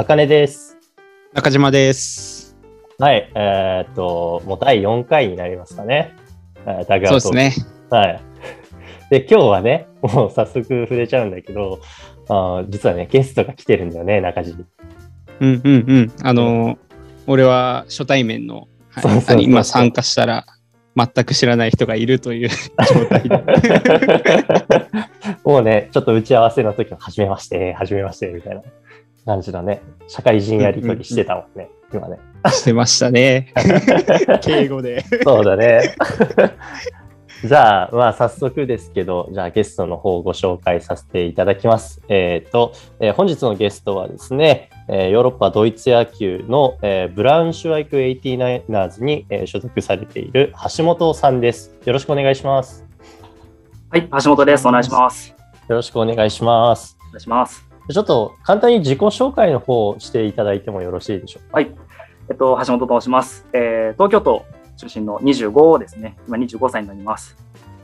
あかねです。中島です。はい、えーっと、もう第4回になりますかね。えーダグアそうですね。はい。で、今日はね、もう早速触れちゃうんだけど、あー実はね、ゲストが来てるんだよね、中地に。うんうんうん。あのー俺は初対面の、はいそうそうそうそうあの今参加したら全く知らない人がいるという 状態で。もうね、ちょっと打ち合わせの時は、はじめまして、はじめまして、みたいな感じのね、社会人やりとりしてたもんね、今ね。してましたね。敬語で。そうだね。じゃあ、まあ、早速ですけど、じゃあゲストの方をご紹介させていただきます。えっ、と、えー本日のゲストはですね、えーヨーロッパドイツ野球の、えーブラウンシュワイク 89ers に、えー所属されている橋本さんです。よろしくお願いします。はい、橋本です。お願いします。よろしくお願いします。お願いします。ちょっと簡単に自己紹介の方をしていただいてもよろしいでしょうか？はい、えっと、橋本と申します。えー東京都出身の25ですね。今25歳になります。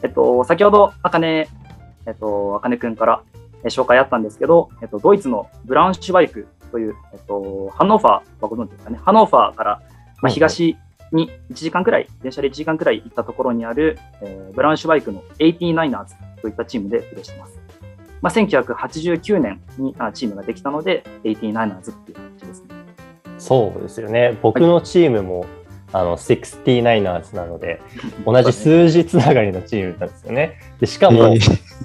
えっと、先ほど、あかね、えっと、あかねくんから、えー紹介あったんですけど、えっと、ドイツのブラウンシュバイクという、えっと、ハンノーファーはご存知ですかね？ハノーファーから、まあ、東に1時間くらい、電車で1時間くらい行ったところにある、えーブラウンシュバイクの 89ers といったチームでプレーしています。まあ、1989年にあチームができたので、89ers っていう感じですね。そうですよね。僕のチームも、あの 69ers なので、同じ数字つながりのチームなんですよね。でしかも、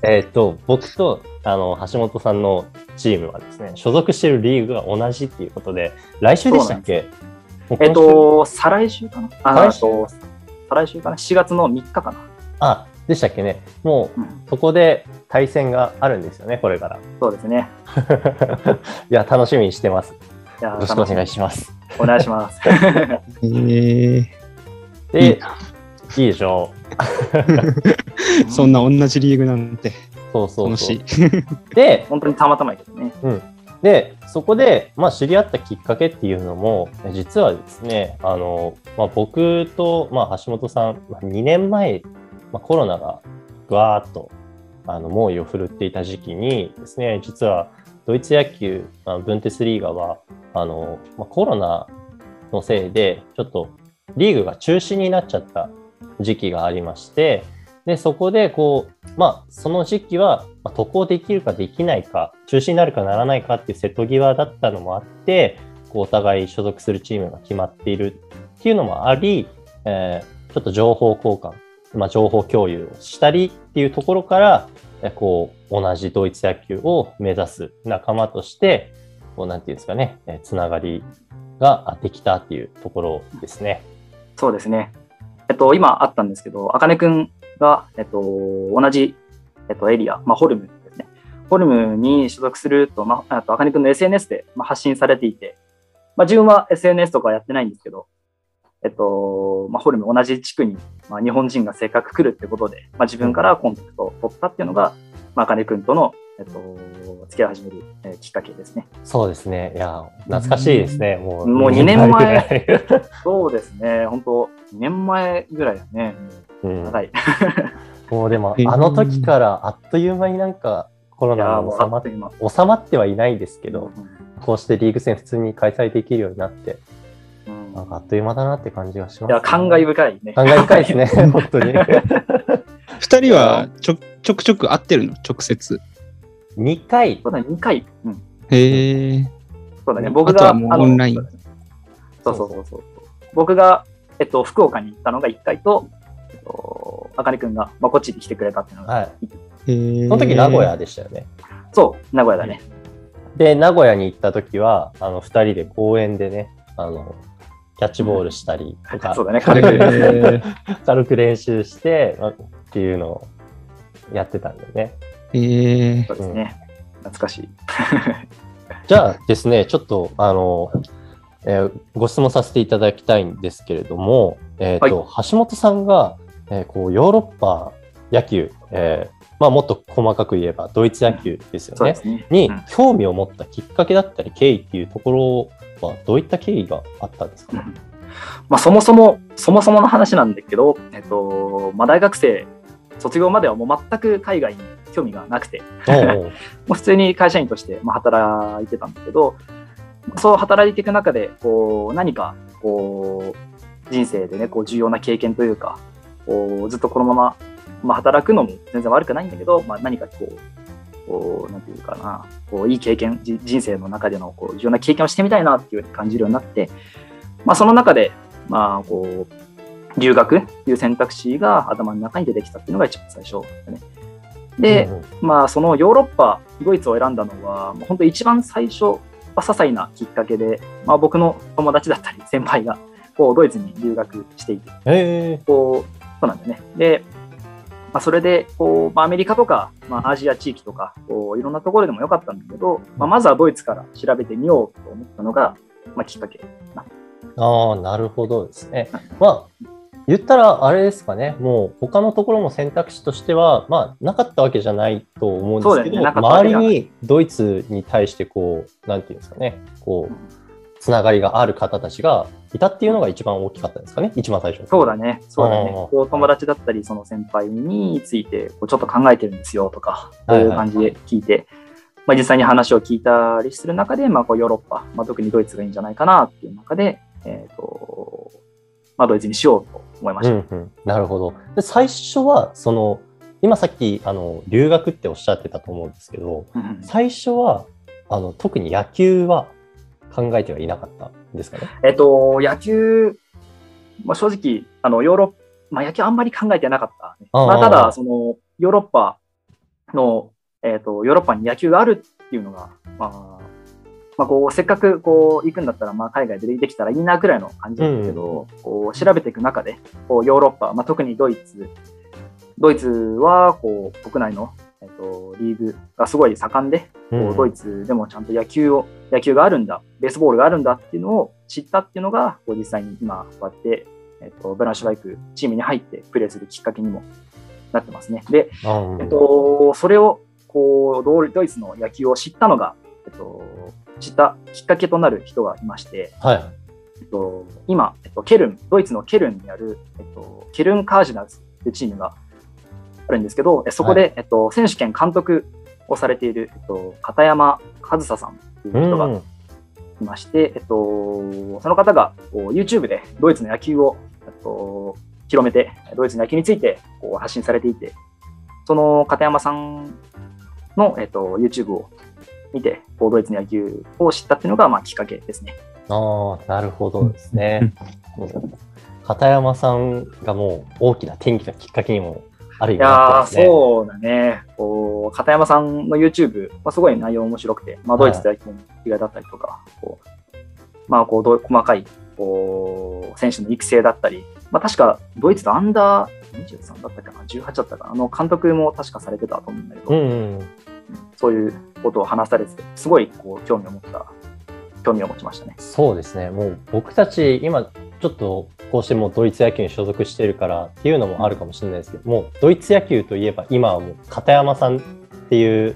えっと僕とあの橋本さんのチームはですね、所属しているリーグが同じっていうことで、来週でしたっけ？えっと、再来週かな？再来週？かな ?4 月の3日かなあ、でしたっけね？もううん、そこで対戦があるんですよね、これから。そうですね。いや、楽しみにしてます。よろしくお願いしします。お願いします。えーで、いいいいでしょう。そんな同じリーグなんてそうそうそう楽しい。。で、本当にたまたまやけどね。で、そこで、まあ、知り合ったきっかけっていうのも、実はですね、あの、まあ、僕と、まあ、橋本さん、まあ2年前、まあ、コロナがぐわーっと、あの、猛威を振るっていた時期にですね、実は、ドイツ野球、ブンテスリーガは、あの、まあ、コロナのせいで、ちょっと、リーグが中止になっちゃった時期がありまして、で、そこで、こう、まあ、その時期は、渡航できるかできないか、中止になるかならないかっていう瀬戸際だったのもあって、こうお互い所属するチームが決まっているっていうのもあり、えーちょっと情報交換、まあ、情報共有をしたりっていうところから、こう、同じドイツ野球を目指す仲間として、こう、なんていうんですかね、つながりができたっていうところですね。そうですね。えっと、今あったんですけど、あかねくんが、えっと、同じ、えっと、エリア、まあ、ホルムですね。ホルムに所属すると、まあ、あと、あかねくんの SNS で、まあ、発信されていて、まあ、自分は SNS とかやってないんですけど、えっと、まあ、ホルム同じ地区に、まあ、日本人がせっかく来るってことで、まあ、自分からコンタクトを取ったっていうのが、まあ、あかねくんとの、えっと、付き合い始める、えーきっかけですね。そうですね。いや、懐かしいですね。もう、もう二年前。そうですね。本当2年前ぐらいだね。うん長い。もうでもえ、ーあの時からあっという間になんかコロナも収まっあっという間。収まってはいないですけど、うんこうしてリーグ戦普通に開催できるようになって、うんなんかあっという間だなって感じがします、いや、感慨深いね。感慨深いですね、本当に。二人はちょちょくちょく会ってるの？直接。2回そうだね、2回。うん。へえ。そうだね、うん僕が。あとはもうあのオンラインそうそうそうそう。僕が、えっと、福岡に行ったのが1回と、えっと、あかねくんが、まあ、こっちに来てくれたっていうのが、はい。へえ。その時名古屋でしたよね。そう、名古屋だね。で、名古屋に行った時は、あの、2人で公園でね、あの、キャッチボールしたりとか、そうだね、へ軽く。ー 軽く練習して、まっていうのをやってたんだよね。へえそうですね。懐かしい。じゃあですね、ちょっと、あの、えーご質問させていただきたいんですけれども、えーと橋本さんが、えーこうヨーロッパ野球、えーまあ、もっと細かく言えばドイツ野球ですよね、そうですね。にうん興味を持ったきっかけだったり経緯っていうところはどういった経緯があったんですか、まあ、そもそも、そもそもの話なんだけど、えっと、まあ、大学生、卒業まではもう全く海外に興味がなくて、もう普通に会社員としてまあ働いてたんだけど、そう働いていく中で、こう、何か、こう、人生でね、こう、重要な経験というか、こう、ずっとこのまま、まあ、働くのも全然悪くないんだけど、まあ、何かこう、こう、なんていうかな、こう、いい経験、じ人生の中での、こう、重要な経験をしてみたいなっていう感じるようになって、まあ、その中で、まあ、こう、留学っていう選択肢が頭の中に出てきたっていうのが一番最初だね。で、うんうんまあ、そのヨーロッパ、ドイツを選んだのは、もう本当一番最初、まあ、些細なきっかけで、まあ、僕の友達だったり先輩が、こう、ドイツに留学していて、えこう、そうなんだよね。で、まあ、それで、こう、まあ、アメリカとか、まあ、アジア地域とか、こう、いろんなところでもよかったんだけど、まあ、まずはドイツから調べてみようと思ったのが、まあ、きっかけ。ああ、なるほどですね。まあ、言ったらあれですかね、もう他のところも選択肢としては、まあ、なかったわけじゃないと思うんですけど、ね。周りにドイツに対してこう、なんていうんですかね、こう、つながりがある方たちがいたっていうのが一番大きかったんですかね、一番最初。そうだね、そうだね。こう友達だったり、その先輩について、こうちょっと考えてるんですよとか、こういう感じで聞いて、まあ、実際に話を聞いたりする中で、まあ、こうヨーロッパ、まあ、特にドイツがいいんじゃないかなっていう中で、えっ、と、まあ、ドイツにしようと思いました。うんうん、なるほど。で最初は、その、今さっき、あの、留学っておっしゃってたと思うんですけど、うん最初は、あの、特に野球は考えてはいなかったんですかね？えっ、と、野球、まあ、正直、あの、ヨーロッパ、まあ、野球あんまり考えてなかった、ね。あーまあ、ただ、その、ヨーロッパの、えっ、と、ヨーロッパに野球があるっていうのが、まあ、まあ、こう、せっかく、こう、行くんだったら、まあ、海外でできたらいいな、くらいの感じだったけど、こう、調べていく中で、こう、ヨーロッパ、まあ、特にドイツ、ドイツは、こう、国内の、えっ、と、リーグがすごい盛んで、こうドイツでもちゃんと野球を、野球があるんだ、ベースボールがあるんだっていうのを知ったっていうのが、こう実際に今、こうやって、えっと、ブランシュバイクチームに入ってプレーするきっかけにもなってますね。で、あえっと、それを、こう、ドドイツの野球を知ったのが、えっと、知ったきっかけとなる人がいまして、はい。えっと、今、えっと、ケルン、ドイツのケルンにある、えっと、ケルンカージナルズっていうチームがあるんですけど、えそこで、えっと、選手権監督をされている、えっと、片山和沙さんっていう人がうんいまして、えっと、その方がこう YouTube でドイツの野球を、えっと、広めて、ドイツの野球についてこう発信されていて、その片山さんの、えっと、YouTube を見て、こうドイツの野球を知ったっていうのが、まあ、きっかけですね。ああ、なるほどですね。うん片山さんがもう大きな転機のきっかけにもある意味いや。そうだね。こう、片山さんの YouTube、まあ、すごい内容面白くて、まあ、ドイツと野球の違いだったりとか、こうまあ、こう、細かい、こう、選手の育成だったり、まあ、確か、ドイツとアンダー23だったかな、18だったかな、あの、監督も確かされてたと思うんだけど、うんうん。そういうことを話されてて、すごい、こう、興味を持った、興味を持ちましたね。そうですね。もう僕たち今ちょっとこうしてもうドイツ野球に所属してるからっていうのもあるかもしれないですけど、もうドイツ野球といえば今はもう片山さんっていう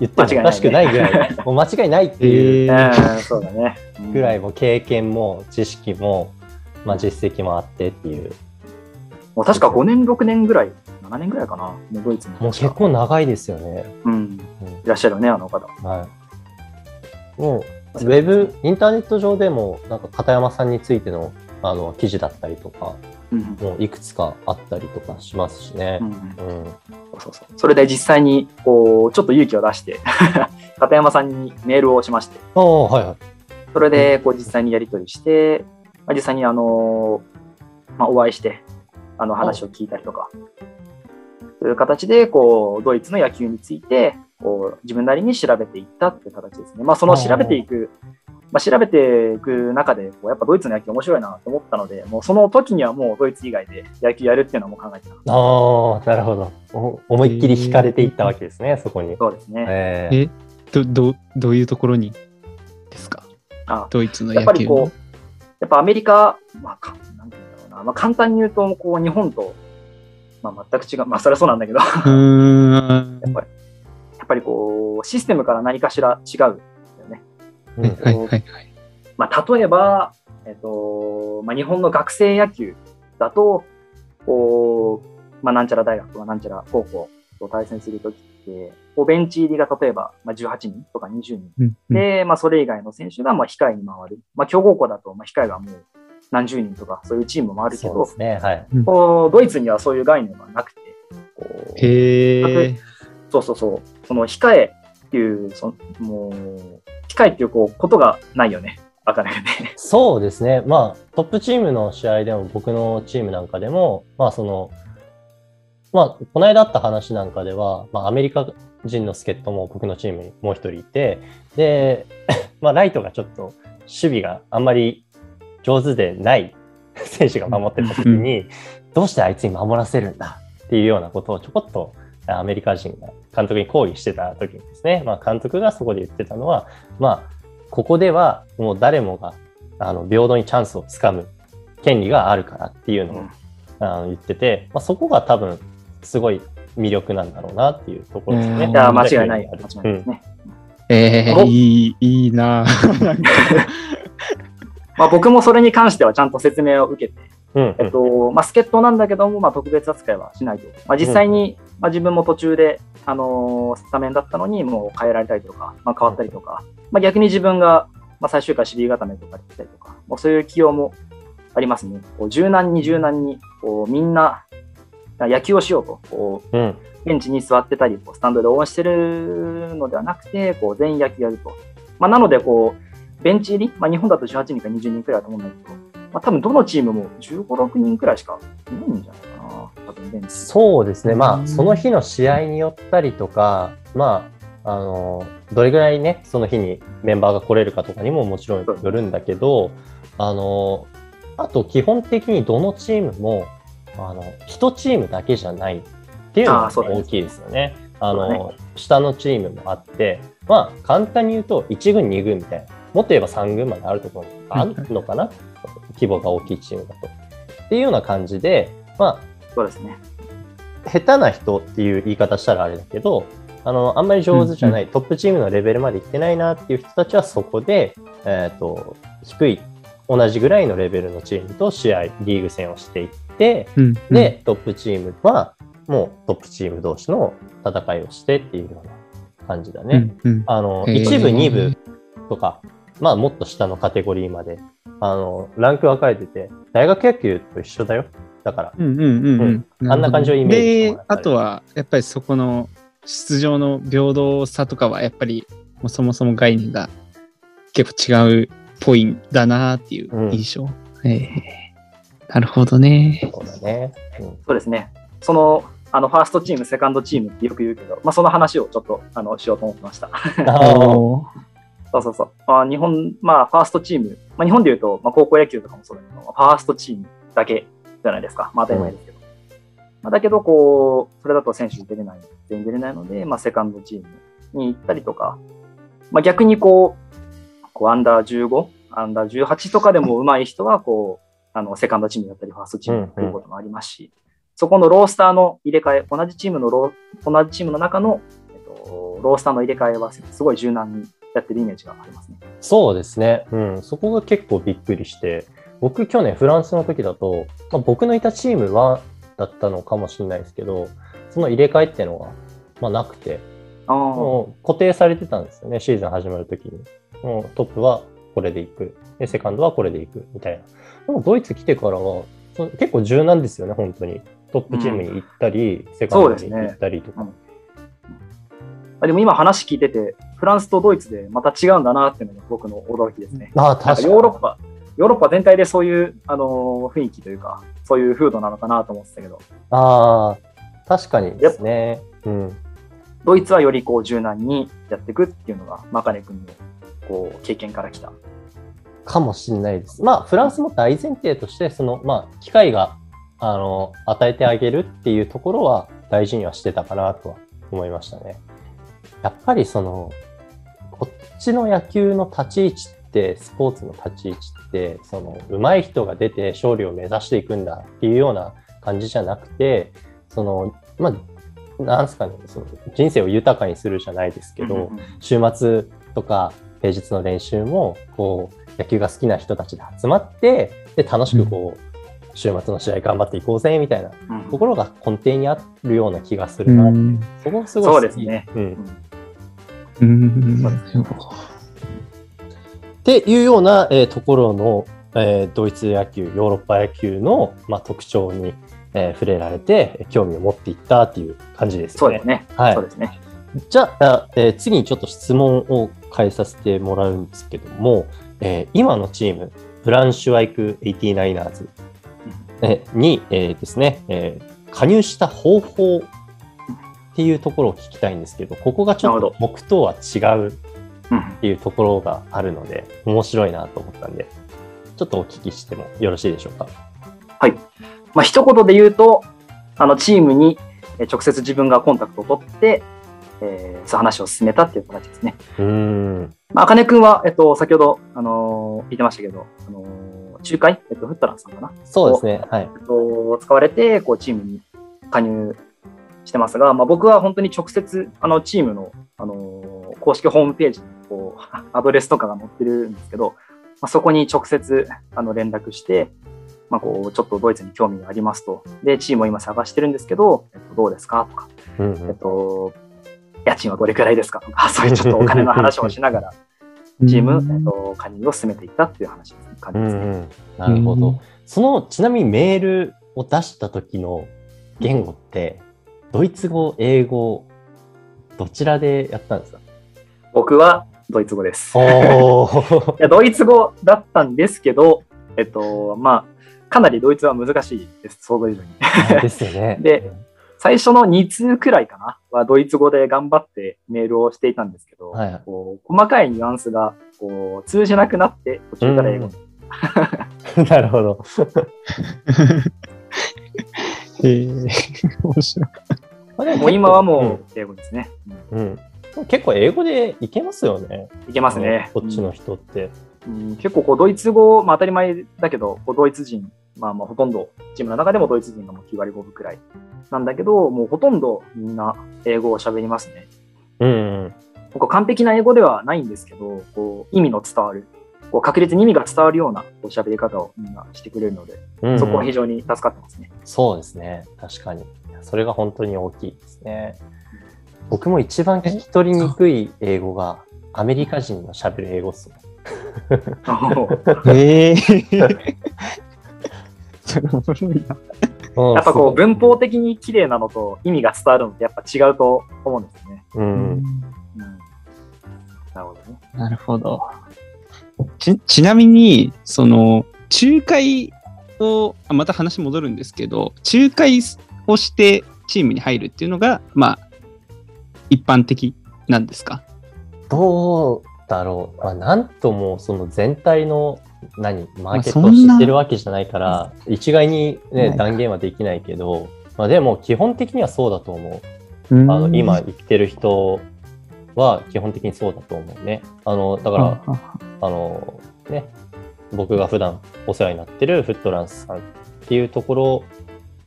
言ってもおかしくないぐらい、もう間違いないっていうそうだね。うんぐらいもう経験も知識も、まあ、実績もあってっていう、もう確か5年、6年ぐらい、7年ぐらいかな、もうドイツに。もう結構長いですよね。うん、うんいらっしゃるね、あの方。はい。もう、ウェブ、インターネット上でも、なんか片山さんについてのあの記事だったりとか、うんもういくつかあったりとかしますしねう。んうん。そうそうそれで実際にこうちょっと勇気を出して 片山さんにメールをしましてああ、はいはい。それでこう実際にやり取りして、まあ、実際にあの、まあ、お会いしてあの話を聞いたりとかそういう形でこうドイツの野球についてこう自分なりに調べていったっていう形ですね。まあ、その調べていくまあ、調べていく中で、こうやっぱドイツの野球面白いなと思ったので、もうその時にはもうドイツ以外で野球やるっていうのはもう考えてた。ああ、なるほど。お思いっきり惹かれていったわけですね、そこに。そうですね。えーえどどどういうところにですか？あドイツのやっ野球のぱりこう、やっぱアメリカ、まあ、かなんていうんだろうな、まあ、簡単に言うと、こう、日本と、まあ、全く違う、まあ、それはそうなんだけど、やっぱり、やっぱりこう、システムから何かしら違う。うんはいはいはいはい。まあ、例えば、えっと、まあ、日本の学生野球だと、こう、まあ、なんちゃら大学とかなんちゃら高校と対戦するときって、こうベンチ入りが例えば、まあ、18人とか20人。うんうんで、まあ、それ以外の選手がまあ控えに回る。まあ、強豪校だとまあ控えがもう何十人とか、そういうチームもあるけどそうで、すね。はい。こうドイツにはそういう概念がなくて、こうへえ。そうそうそう、その控えっていう、そのもう、控えっていうこうことがないよね、あかねね。そうですね。まあ、トップチームの試合でも、僕のチームなんかでも、まあ、その、まあ、この間あった話なんかでは、まあ、アメリカ人の助っ人も僕のチームにもう一人いて、で、まあ、ライトがちょっと守備があんまり上手でない 選手が守ってた時に、どうしてあいつに守らせるんだっていうようなことをちょこっとアメリカ人が監督に抗議してた時にですね、まあ、監督がそこで言ってたのは、まあ、ここではもう誰もがあの平等にチャンスをつかむ権利があるからっていうのを、あの言ってて、まあ、そこが多分すごい魅力なんだろうなっていうところですね。間違いない。間違いないですうんね。えー、いい、いいな まあ、僕もそれに関してはちゃんと説明を受けて、うんえっと、まあ、助っ人なんだけども、まあ、特別扱いはしないと。まあ、実際に、まあ、自分も途中で、あのースタメンだったのに、もう変えられたりとか、まあ、変わったりとか、まあ、逆に自分が、まあ、最終回守備固めとかできたりとか、もうそういう起用もありますね。こう柔軟に柔軟に、こうみんな野球をしようと、こううんベンチに座ってたり、こうスタンドで応援してるのではなくて、こう全員野球やると。まあ、なので、こう、ベンチ入り、まあ、日本だと18人か20人くらいだと思うんだけど、まあ、多分どのチームも15、6人くらいしかいないんじゃないかな。多分ベンチ。そうですね、まうん。あ、その日の試合によったりとか、まあ、あのどれぐらいね、その日にメンバーが来れるかとかにももちろんよるんだけど、あのあと基本的にどのチームも、あの1チームだけじゃないっていうのが大きいですよね。あの下のチームもあって、まあ、簡単に言うと1軍、2軍みたいな、もっと言えば3軍まであるところがあるのかな、規模が大きいチームだと。っていうような感じで、まあ、そうですね。下手な人っていう言い方したらあれだけど、あの、あんまり上手じゃない、トップチームのレベルまで行ってないなっていう人たちはそこで、えっ、と、低い、同じぐらいのレベルのチームと試合、リーグ戦をしていって、うんで、トップチームは、もうトップチーム同士の戦いをしてっていうような感じだね。うんうんあの、一部、二部とか、まあもっと下のカテゴリーまで、あの、ランク分かれてて、大学野球と一緒だよ。だから、うんうんうんうん。あんな感じをイメージであとは、やっぱりそこの出場の平等さとかは、やっぱり、もうそもそも概念が結構違うっぽいんだなっていう印象。ええなるほどね。そうだね。うんそうですね。その、あの、ファーストチーム、セカンドチームってよく言うけど、まあ、その話をちょっと、あの、しようと思ってました。そうそうそう。まあ、日本、まあ、ファーストチーム、まあ、日本で言うと、まあ、高校野球とかもそうだけど、ファーストチームだけじゃないですか。まあ、当たり前ですけど。まあ、だけど、こう、それだと選手出れない、全員出れないので、まあ、セカンドチームに行ったりとか、まあ、逆にこう、こうアンダー15、アンダー18とかでも上手い人は、こう、あの、セカンドチームだったり、ファーストチームということもありますし、そこのロースターの入れ替え、同じチームのロー、同じチームの中の、えっと、ロースターの入れ替えはすごい柔軟にやってるイメージがありますね。そうですね。うん。そこが結構びっくりして、僕去年フランスの時だと、まあ、僕のいたチームはだったのかもしれないですけど、その入れ替えっていうのが、まあ、なくて、ああ、もう固定されてたんですよね、シーズン始まる時に。もうトップはこれでいく。で、セカンドはこれでいく。みたいな。でもドイツ来てからは、その結構柔軟ですよね、本当に。トップチームに行ったり、セカンドに行ったりとか。あでも今話聞いてて、フランスとドイツでまた違うんだなっていうのが僕の驚きですね。あ確かに。ヨーロッパ、ヨーロッパ全体でそういう、あのー雰囲気というか、そういう風土なのかなと思ってたけど、ああ、確かにですね。うん。ドイツはよりこう柔軟にやっていくっていうのが、マカネ君のこう経験から来た。かもしれないです。まあ、フランスも大前提として、その、まあ、機会が、あの、与えてあげるっていうところは大事にはしてたかなとは思いましたね。やっぱりその、こっちの野球の立ち位置って、スポーツの立ち位置って、その、上手い人が出て勝利を目指していくんだっていうような感じじゃなくて、その、まあ、なんすかね、その人生を豊かにするじゃないですけど、うんうんうん。週末とか平日の練習もこう野球が好きな人たちで集まってで楽しくこう、週末の試合頑張っていこうぜみたいなうん。ところが根底にあるような気がするな、うん。そこすごい好きそうですね。うんうん。そうなるほどっていうような、えーところの、えードイツ野球、ヨーロッパ野球の、まあ、特徴に、えー触れられて、興味を持っていったっていう感じですね。そうですね。はいそうですね。じゃあ、えー次にちょっと質問を変えさせてもらうんですけども、えー今のチーム、ブランシュワイク 89ers えーに、えーですね、えー加入した方法っていうところを聞きたいんですけど、ここがちょっと僕とは違ううんっていうところがあるので、面白いなと思ったんで、ちょっとお聞きしてもよろしいでしょうか？まあ、一言で言うと、あの、チームにえー直接自分がコンタクトを取って、えーそういう話を進めたっていう形ですね。うーん。まあ、あかねくんは、えっと、先ほど、あのー言ってましたけど、あのー仲介、えっと、フットランさんかな、そうですね。はい。えっと、使われて、こう、チームに加入してますが、まあ、僕は本当に直接、あの、チームの、あのー公式ホームページに、こう、アドレスとかが載ってるんですけど、まあ、そこに直接、あの、連絡して、まあ、こう、ちょっとドイツに興味がありますと。で、チームを今探してるんですけど、えっと、どうですかとか、うんえっと、家賃はどれくらいですかとか、そういうちょっとお金の話をしながら、チーム、えっと、加入を進めていったっていう話ですね。感うんじですね。うん。なるほど。その、ちなみにメールを出した時の言語って、ドイツ語、英語、どちらでやったんですか？僕はドイツ語です。い。やドイツ語だったんですけど、えっと、まあ、かなりドイツは難しいです、想像以上に。ですよね。で最初の2通くらいかなはドイツ語で頑張ってメールをしていたんですけど、はいはいこう細かいニュアンスがこう通じなくなって途中から英語に。なるほど。へえ、面白い。まあでもう今はもう英語ですね。うん結構英語でいけますよね。いけますね。こっちの人って。うん結構こうドイツ語、まあ、当たり前だけど、こうドイツ人、まあ、まあほとんどチームの中でもドイツ人がもう9割5分くらいなんだけど、もうほとんどみんな英語を喋りますね。うんうん。こう完璧な英語ではないんですけど、こう意味の伝わる、こう確実に意味が伝わるようなこう喋り方をみんなしてくれるので、うんうんそこは非常に助かってますね。そうですね。確かに。それが本当に大きいですね。僕も一番聞き取りにくい英語がアメリカ人の喋る英語っすね。へえ。やっぱこう文法的に綺麗なのと意味が伝わるのってやっぱ違うと思うんですよね。うん。うん、なるほどね。なるほど。ちちなみに、その、仲介を、あまた話戻るんですけど、仲介をしてチームに入るっていうのが、まあ、一般的なんですか？どうだろう。まあ、なんともその全体の何、マーケットを知ってるわけじゃないから、一概に、ね、はい断言はできないけど、まあ、でも基本的にはそうだと思う。ああの今生きてる人は基本的にそうだと思うね。あのだから、あのね、僕が普段お世話になってるフットランスさんっていうところ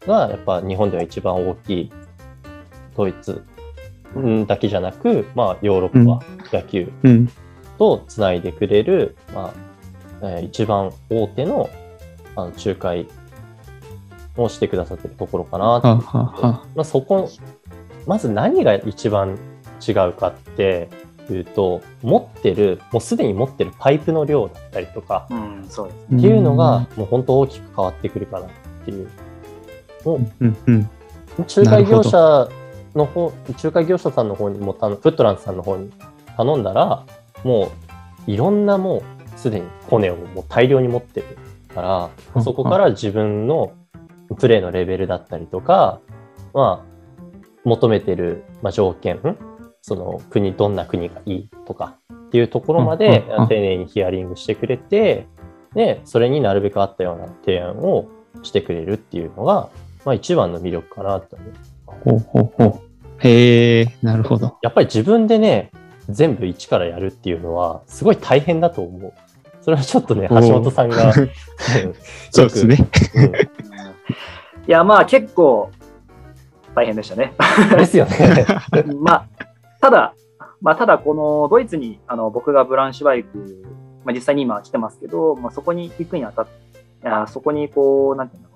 がやっぱ日本では一番大きいドイツうんだけじゃなく、まあ、ヨーロッパ野球うん。とつないでくれる、まあえー一番大手のあの仲介をしてくださってるところかなとまあ、そこ、まず何が一番違うかっていうと、持ってる、もうすでに持ってるパイプの量だったりとか、うん、そうです。っていうのが、もう本当大きく変わってくるかなっていう。もううんうん。仲介業者の方、仲介業者さんの方にも、たフットランスさんの方に頼んだら、もういろんなもうすでにコネをもう大量に持ってるから、うんそこから自分のプレーのレベルだったりとか、まあ、求めてる、まあ、条件、んその国、どんな国がいいとかっていうところまで丁寧にヒアリングしてくれて、で、それになるべく合ったような提案をしてくれるっていうのが、まあ一番の魅力かなと思う。ほうほうほう。へえ、なるほど。やっぱり自分でね、全部一からやるっていうのは、すごい大変だと思う。それはちょっとね、橋本さんが、そうですね。うんいや、まあ結構大変でしたね。ですよね。まあ、ただ、まあ、ただこのドイツにあの僕がブランシュバイク、まあ、実際に今来てますけど、まあ、そこに行くにあたって、そこにこう、なんていうんだろう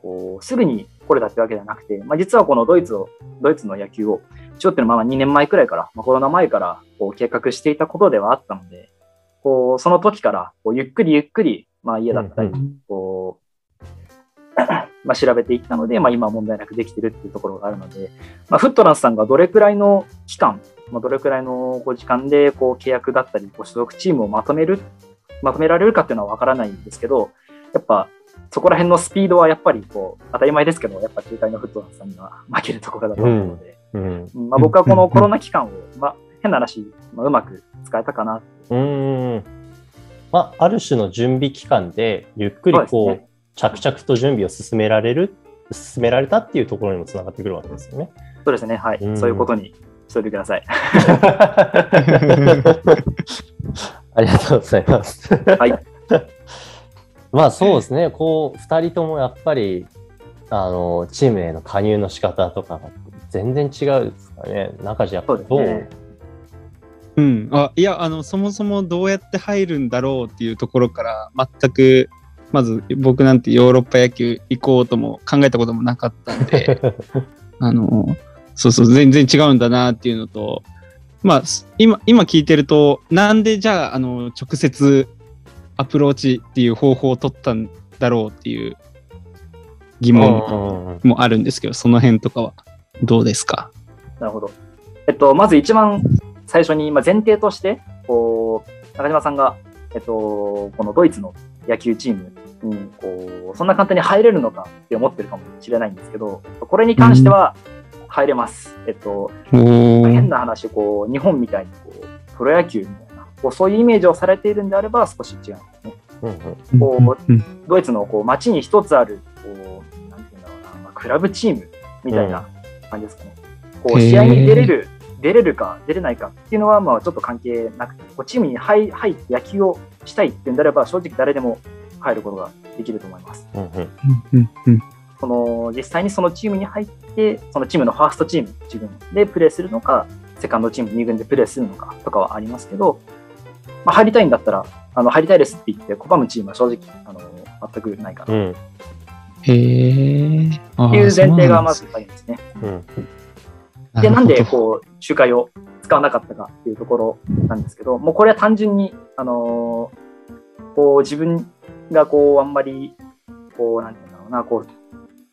こうすぐに来れたってわけではなくて、まあ、実はこのドイツを、ドイツの野球を、ちょっとのまま2年前くらいから、まあ、コロナ前からこう計画していたことではあったので、こうその時からこうゆっくりゆっくり、まあ、家だったり、こう、まあ、調べていったので、まあ、今問題なくできてるっていうところがあるので、まあ、フットランスさんがどれくらいの期間、まあ、どれくらいの時間でこう契約だったり、こう所属チームをまとめる、まとめられるかっていうのはわからないんですけど、やっぱそこら辺のスピードはやっぱりこう当たり前ですけど、やっぱ中海のフットランスさんには負けるところだと思うので、うんうん、まあ、僕はこの コロナ期間を、まあ、変な話、まあ、うまく使えたかなうん。まあ、ある種の準備期間でゆっくりこう、ね、着々と準備を進められる進められたっていうところにもつながってくるわけですよね。そうですねはい、そういうことにしといてください。ありがとうございます。はい まあそうですね、こう、2人ともやっぱり、あの、チームへの加入の仕方とか全然違うですかね。中地やっぱどう、ね、うん、あいやあのそもそもどうやって入るんだろうっていうところから全くまず僕なんてヨーロッパ野球行こうとも考えたこともなかったんで あのそうそう全然違うんだなっていうのとまあ今今聞いてるとなんでじゃああの直接アプローチっていう方法を取ったんだろうっていう疑問もあるんですけど、その辺とかはどうですか？なるほど。えっと、まず一番最初に、まあ、前提として、こう、中島さんが、えっと、このドイツの野球チームに、こう、そんな簡単に入れるのかって思ってるかもしれないんですけど、これに関しては入れます。うん、えっと、変な話、こう、日本みたいに、こう、プロ野球みたいなこうそういうイメージをされているんであれば少し違うんですね。うんこうドイツのこう街に一つあるこうなんていうんだろうな、まあ、クラブチームみたいな感じですかね。こう試合に出れる出れるか出れないかっていうのはまあちょっと関係なくてこうチームに入入って野球をしたいっていうんであれば正直誰でも入ることができると思います。その実際にそのチームに入ってそのチームのファーストチーム自分でプレーするのかセカンドチーム2軍でプレーするのかとかはありますけどまあ、入りたいんだったら、あの入りたいですって言って拒むチームは正直、あの全くないかな。うん、へえ。っていう前提がまずありますね。うん、で、なんでこう、仲介を使わなかったかっていうところなんですけど、もうこれは単純に、あのー、こう自分がこう、あんまり、こう、なんていうんだろうな、こう、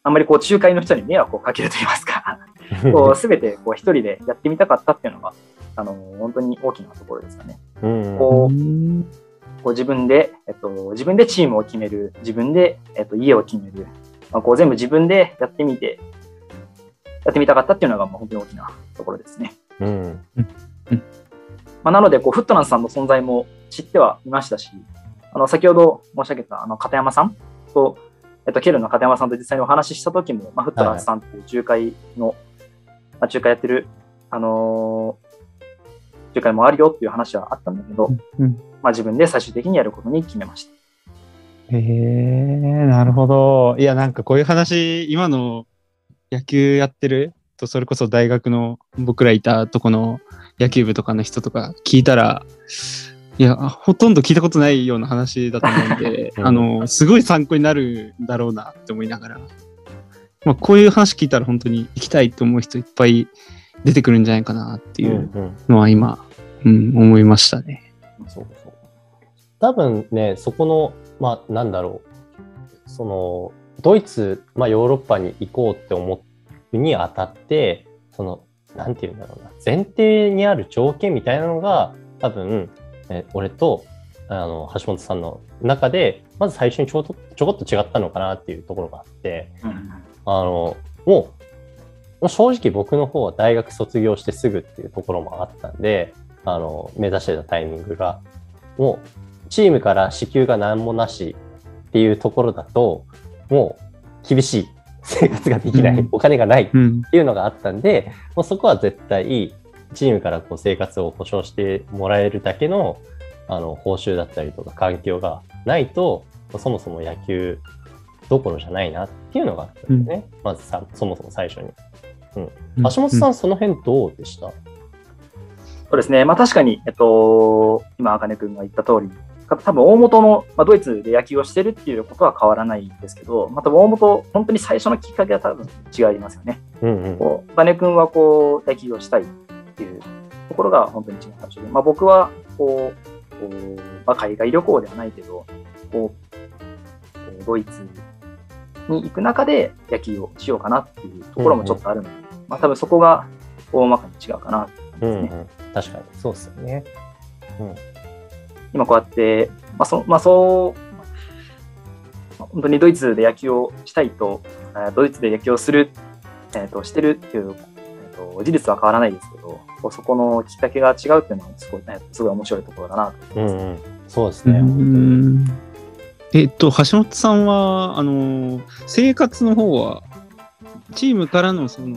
あんまりこう、仲介の人に迷惑をかけると言いますか、こう、すべてこう一人でやってみたかったっていうのが、あのー、本当に大きなところですかね。こうこう自分で、えっと、自分でチームを決める、自分で、えっと、家を決める、まあ、こう全部自分でやってみて、やってみたかったっていうのが、まあ、本当に大きなところですね。うんまあ、なのでこう、フットナンスさんの存在も知ってはいましたし、あの先ほど申し上げたあの片山さんと、えっと、ケルの片山さんと実際にお話しした時も、まあ、フットナンスさんっていう仲介の、はい、まあ、仲介やってる、あのいう会もあるよっていう話はあったんだけど、うん、まあ、自分で最終的にやることに決めました。へえなるほど。いや、なんかこういう話、今の野球やってる？と、それこそ大学の僕らいたとこの野球部とかの人とか聞いたら、いや、ほとんど聞いたことないような話だと思うんで、あの、すごい参考になるんだろうなって思いながら、まあ、こういう話聞いたら本当に行きたいと思う人いっぱい出てくるんじゃないかなっていうのは今、うん、思いましたね。そうそう。多分ね、そこの、まあ、なんだろう、その、ドイツ、まあ、ヨーロッパに行こうって思うにあたって、その、なんていうんだろうな、前提にある条件みたいなのが、多分、え俺と、あの、橋本さんの中で、まず最初にちょとちょこっと違ったのかなっていうところがあって、うん、あの、もう、正直僕の方は大学卒業してすぐっていうところもあったんで、あの、目指してたタイミングが、もう、チームから支給が何もなしっていうところだと、もう、厳しい。生活ができない、うん、お金がないっていうのがあったんで、もうそこは絶対、チームからこう生活を保障してもらえるだけの、あの、報酬だったりとか環境がないと、そもそも野球どころじゃないなっていうのがあったんですね。うん、まずさ、そもそも最初に。うん。橋本さん、その辺どうでした？そうですね。まあ確かに、えっと、今、あかねくんが言った通り、多分大元の、まあ、ドイツで野球をしてるっていうことは変わらないんですけど、まあ、多分大元、本当に最初のきっかけは多分違いますよね。うんうん。こう、金君はこう、野球をしたいっていうところが本当に一番最初で、まあ、僕はこう、こうまあ、海外旅行ではないけど、こう、ドイツに行く中で野球をしようかなっていうところもちょっとあるので、まあ、多分そこが大まかに違うかな。うんうん。確かに、そうですよね。今こうやって、まあそまあ、そう、まあ本当にドイツで野球をしたいと、えードイツで野球をする、えー、としてるっていう、えー、と事実は変わらないですけど、そこのきっかけが違うっていうのはすごい、ね、すごい面白いところだなと思います。うんうん。そうですうね。んえっと、橋本さんは、あの、生活の方は、チームからのその、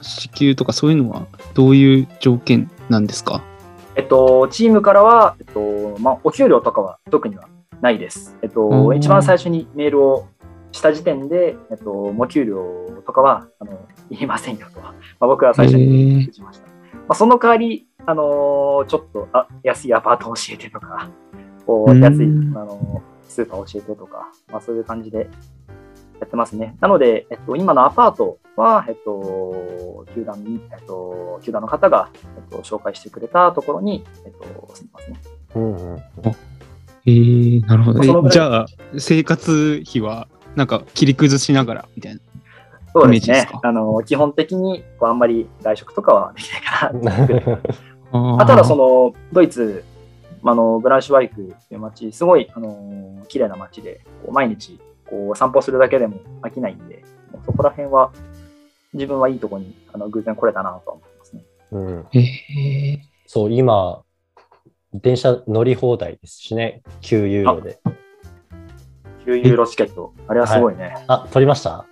支給とかそういうのはどういう条件なんですか？えっと、チームからは、えっとまあ、お給料とかは特にはないです。えっと、うん一番最初にメールをした時点で、えっと、お給料とかはあのいりませんよと、まあ、僕は最初にへーしました。まあ、その代わり、あのーちょっとあ安いアパート教えてとか、こううん安い、あのースーパー教えてとか、まあ、そういう感じでやってますね。なので、えっと、今のアパートは、えっと、球団に、えっと、球団の方が、えっと、紹介してくれたところに、えっと、住んでますね。うんうん。えー、なるほど。じゃあ、生活費は、なんか切り崩しながらみたいな。そうですイメージですあの、基本的に、こうあんまり外食とかはできないかな。ああただ、その、の、ドイツ、あの、ブランシュワイクっていう街、すごい、あの、綺麗な街で、こう毎日、こう、散歩するだけでも飽きないんで、もうそこら辺は、自分はいいとこに、あの、偶然来れたなとは思いますね。うん。えー、そう、今、電車乗り放題ですしね。9ユーロで。9ユーロチケット、あれはすごいね。あ、取りました？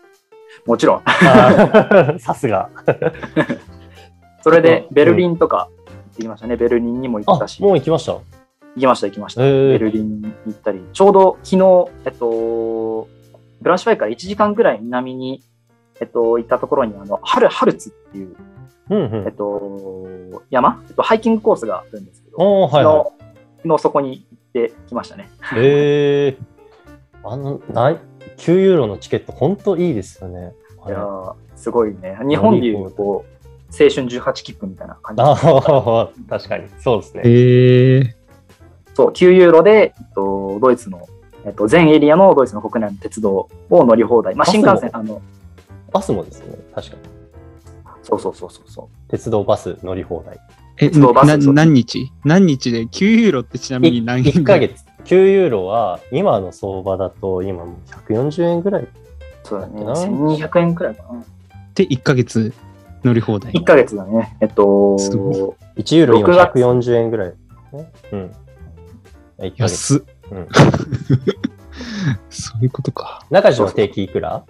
もちろん。さすが。それでう、んベルリンとか行ってきましたね。ベルリンにも行あったし、、もう行きました。行きました、行きました。へーベルリンに行ったり、ちょうど昨日、えっと、ブランシュバイから1時間ぐらい南に、えっと、行ったところに、あの、ハル、ハルツっていう、うんうんえっ。と、山、えっと、ハイキングコースがあるんですけど、おー、はいは昨日、昨日そこに行ってきましたね。い。えー、あの、ない9ユーロのチケット、本当いいですよね。いやーすごいね。日本でいう、こう、青春18切符みたいな感じ。確かに、そうですえね。ー、そう、9ユーロで、えっと、ドイツの、えっと、全エリアのドイツの国内の鉄道を乗り放題。まあ、新幹線、あの、バスもですね、確かに。そうそうそうそうそう。鉄道バス乗り放題。え、鉄道バスな何日？何日で？9ユーロってちなみに何円1ヶ月。9ユーロは、今の相場だと、今もう140円ぐらい。そうだね。な1200円くらいかな。で1ヶ月乗り放題。1ヶ月だね。えっと、すご1ユーロ今6月140円ぐらい。ね、うん。1ヶ月。安っ。うん そういうことか。中島定期いくら？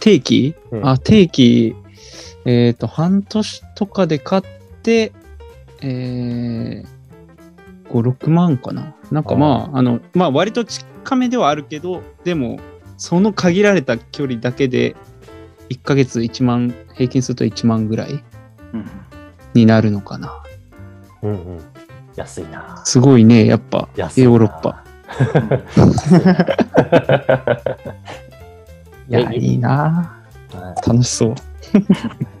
定期、うんあ、定期、えっ、と、半年とかで買って、えー、5、6万かな。なんかまあ、あの、まあ割と近めではあるけど、でも、その限られた距離だけで、1ヶ月1万、平均すると1万ぐらいうんになるのかな。うんうん。安いな。すごいね、やっぱ、ヨーロッパ。いや、えいいなはい楽しそう。